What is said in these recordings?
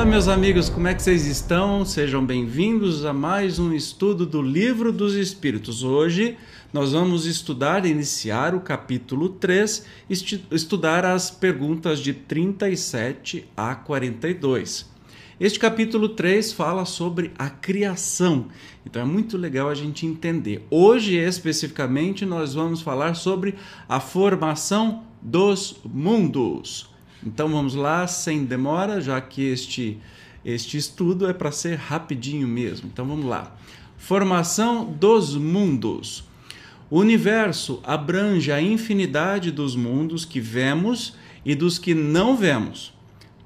Olá, meus amigos, como é que vocês estão? Sejam bem-vindos a mais um estudo do Livro dos Espíritos. Hoje nós vamos estudar, iniciar o capítulo 3, estudar as perguntas de 37 a 42. Este capítulo 3 fala sobre a criação, então é muito legal a gente entender. Hoje, especificamente, nós vamos falar sobre a formação dos mundos. Então vamos lá, sem demora, já que este, este estudo é para ser rapidinho mesmo. Então vamos lá. Formação dos mundos. O universo abrange a infinidade dos mundos que vemos e dos que não vemos.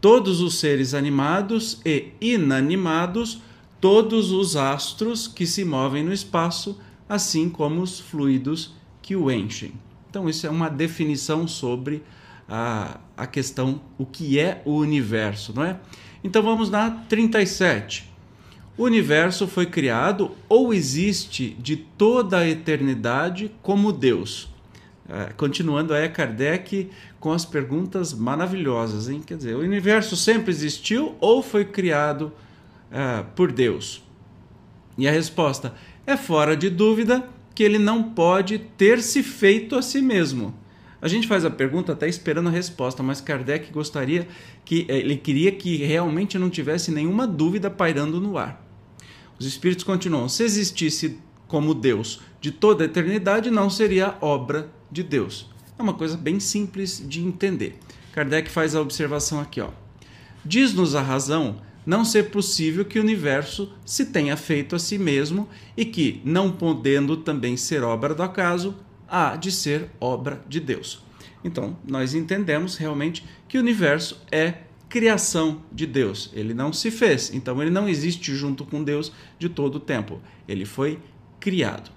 Todos os seres animados e inanimados, todos os astros que se movem no espaço, assim como os fluidos que o enchem. Então, isso é uma definição sobre a, a questão, o que é o universo, não é? Então vamos na 37. O universo foi criado ou existe de toda a eternidade como Deus? É, continuando aí Kardec com as perguntas maravilhosas, hein? Quer dizer, o universo sempre existiu ou foi criado é, por Deus? E a resposta é fora de dúvida que ele não pode ter se feito a si mesmo. A gente faz a pergunta até esperando a resposta, mas Kardec gostaria que eh, ele queria que realmente não tivesse nenhuma dúvida pairando no ar. Os espíritos continuam: se existisse como Deus de toda a eternidade, não seria obra de Deus. É uma coisa bem simples de entender. Kardec faz a observação aqui, ó. Diz-nos a razão não ser possível que o universo se tenha feito a si mesmo e que, não podendo também ser obra do acaso, há de ser obra de Deus. Então, nós entendemos realmente que o universo é criação de Deus. Ele não se fez, então ele não existe junto com Deus de todo o tempo. Ele foi criado.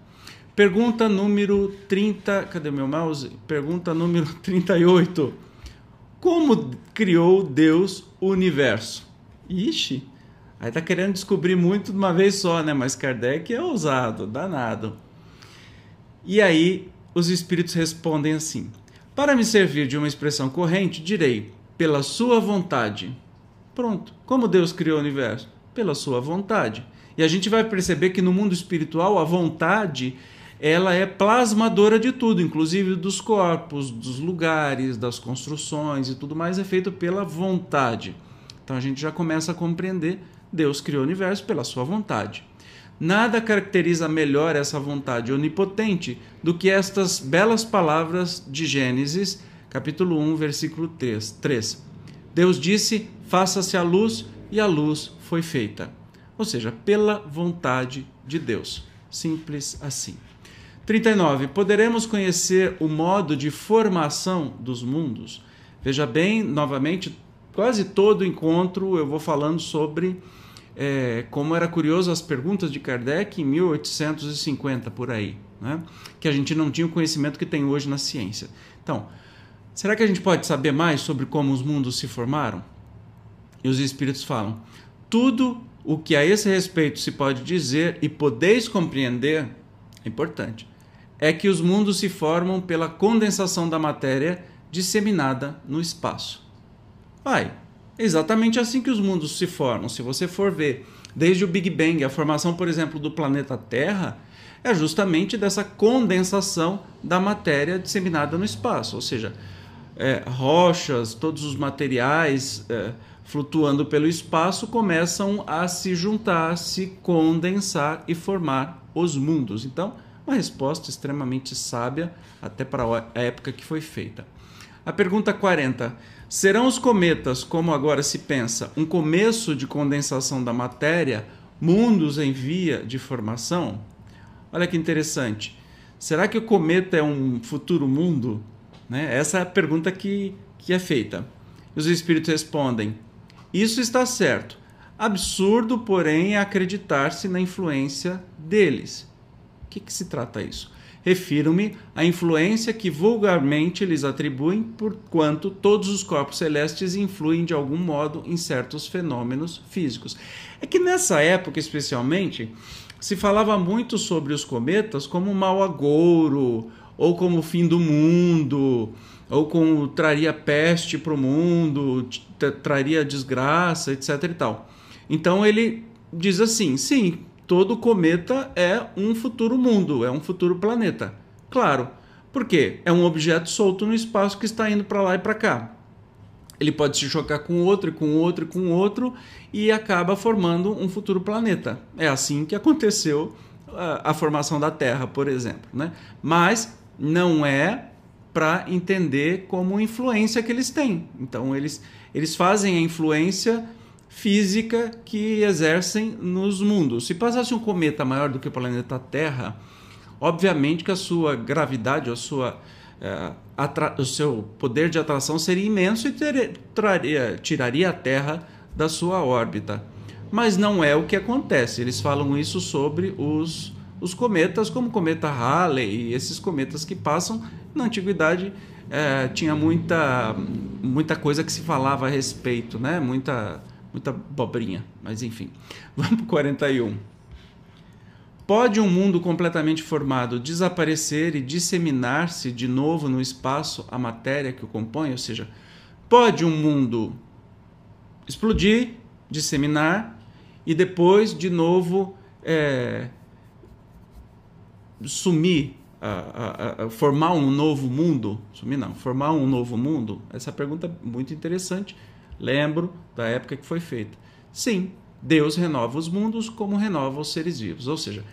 Pergunta número 30, cadê meu mouse? Pergunta número 38. Como criou Deus o universo? Ixi, aí tá querendo descobrir muito de uma vez só, né? Mas Kardec é ousado, danado. E aí os espíritos respondem assim: Para me servir de uma expressão corrente, direi, pela sua vontade. Pronto. Como Deus criou o universo? Pela sua vontade. E a gente vai perceber que no mundo espiritual a vontade ela é plasmadora de tudo, inclusive dos corpos, dos lugares, das construções e tudo mais é feito pela vontade. Então a gente já começa a compreender Deus criou o universo pela sua vontade. Nada caracteriza melhor essa vontade onipotente do que estas belas palavras de Gênesis, capítulo 1, versículo 3. 3. Deus disse: Faça-se a luz, e a luz foi feita. Ou seja, pela vontade de Deus. Simples assim. 39. Poderemos conhecer o modo de formação dos mundos? Veja bem, novamente, quase todo encontro eu vou falando sobre é, como era curioso as perguntas de Kardec em 1850 por aí, né? que a gente não tinha o conhecimento que tem hoje na ciência. Então, será que a gente pode saber mais sobre como os mundos se formaram? E os espíritos falam: tudo o que a esse respeito se pode dizer e podeis compreender é importante. É que os mundos se formam pela condensação da matéria disseminada no espaço. Vai, exatamente assim que os mundos se formam. Se você for ver desde o Big Bang, a formação, por exemplo, do planeta Terra, é justamente dessa condensação da matéria disseminada no espaço. Ou seja, é, rochas, todos os materiais é, flutuando pelo espaço começam a se juntar, se condensar e formar os mundos. Então, uma resposta extremamente sábia, até para a época que foi feita. A pergunta 40. Serão os cometas, como agora se pensa, um começo de condensação da matéria, mundos em via de formação? Olha que interessante. Será que o cometa é um futuro mundo? Né? Essa é a pergunta que, que é feita. Os espíritos respondem: Isso está certo. Absurdo, porém, é acreditar-se na influência deles. O que, que se trata isso? Refiro-me à influência que vulgarmente lhes atribuem, porquanto todos os corpos celestes influem de algum modo em certos fenômenos físicos. É que nessa época, especialmente, se falava muito sobre os cometas como mau agouro ou como o fim do mundo. ou como traria peste para o mundo, traria desgraça, etc. e tal. Então ele diz assim: sim, todo cometa é um futuro mundo, é um futuro planeta. Claro, porque é um objeto solto no espaço que está indo para lá e para cá. Ele pode se chocar com outro, com outro, com outro e acaba formando um futuro planeta. É assim que aconteceu a, a formação da Terra, por exemplo. Né? Mas não é para entender como influência que eles têm. Então, eles, eles fazem a influência física que exercem nos mundos. Se passasse um cometa maior do que o planeta Terra, obviamente que a sua gravidade, a sua, é, o seu poder de atração seria imenso e ter, traria, tiraria a Terra da sua órbita. Mas não é o que acontece. Eles falam isso sobre os os cometas, como o cometa Halley e esses cometas que passam, na antiguidade é, tinha muita, muita coisa que se falava a respeito, né? muita, muita bobrinha, mas enfim. Vamos para o 41. Pode um mundo completamente formado desaparecer e disseminar-se de novo no espaço a matéria que o compõe? Ou seja, pode um mundo explodir, disseminar e depois de novo é, sumir, a, a, a, formar um novo mundo? Sumir não, formar um novo mundo? Essa pergunta é muito interessante. Lembro da época que foi feita. Sim, Deus renova os mundos como renova os seres vivos. Ou seja,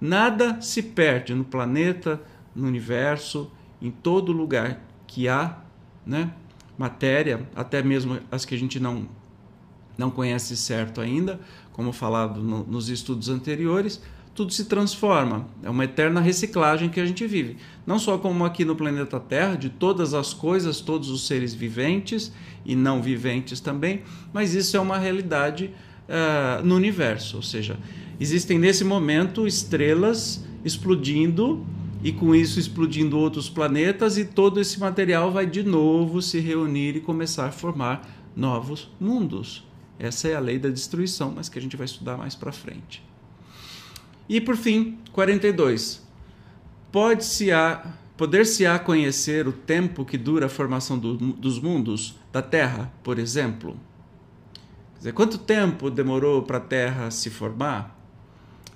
nada se perde no planeta, no universo, em todo lugar que há né, matéria, até mesmo as que a gente não, não conhece certo ainda, como falado no, nos estudos anteriores tudo se transforma. É uma eterna reciclagem que a gente vive. Não só como aqui no planeta Terra, de todas as coisas, todos os seres viventes e não viventes também, mas isso é uma realidade uh, no universo. Ou seja, existem nesse momento estrelas explodindo e com isso explodindo outros planetas e todo esse material vai de novo se reunir e começar a formar novos mundos. Essa é a lei da destruição, mas que a gente vai estudar mais para frente. E por fim, 42. Pode-se a poder-se-á conhecer o tempo que dura a formação do, dos mundos, da Terra, por exemplo? Quer dizer, quanto tempo demorou para a Terra se formar?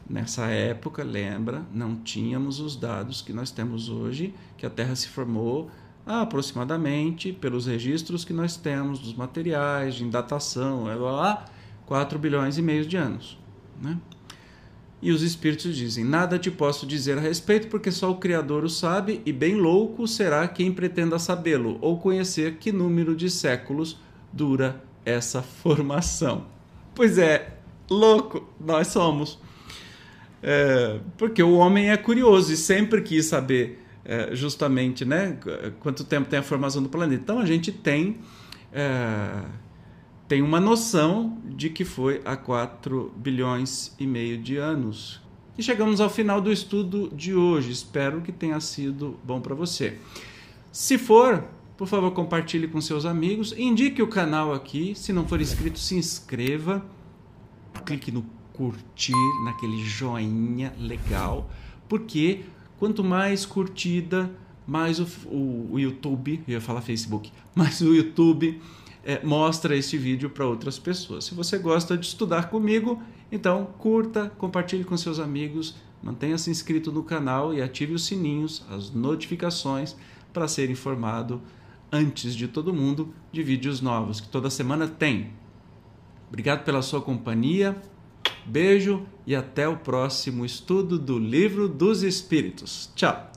Nessa época, lembra, não tínhamos os dados que nós temos hoje, que a Terra se formou aproximadamente, pelos registros que nós temos dos materiais, de datação, lá, lá 4 bilhões e meio de anos. Né? E os espíritos dizem: Nada te posso dizer a respeito, porque só o Criador o sabe, e bem louco será quem pretenda sabê-lo, ou conhecer que número de séculos dura essa formação. Pois é, louco nós somos. É, porque o homem é curioso e sempre quis saber é, justamente né, quanto tempo tem a formação do planeta. Então a gente tem. É, tem uma noção de que foi há 4 bilhões e meio de anos. E chegamos ao final do estudo de hoje. Espero que tenha sido bom para você. Se for, por favor, compartilhe com seus amigos, indique o canal aqui. Se não for inscrito, se inscreva. Clique no curtir, naquele joinha legal, porque quanto mais curtida, mais o, o, o YouTube, eu ia falar Facebook, mais o YouTube é, mostra este vídeo para outras pessoas. Se você gosta de estudar comigo, então curta, compartilhe com seus amigos, mantenha-se inscrito no canal e ative os sininhos, as notificações para ser informado antes de todo mundo de vídeos novos que toda semana tem. Obrigado pela sua companhia. Beijo e até o próximo estudo do Livro dos Espíritos. Tchau!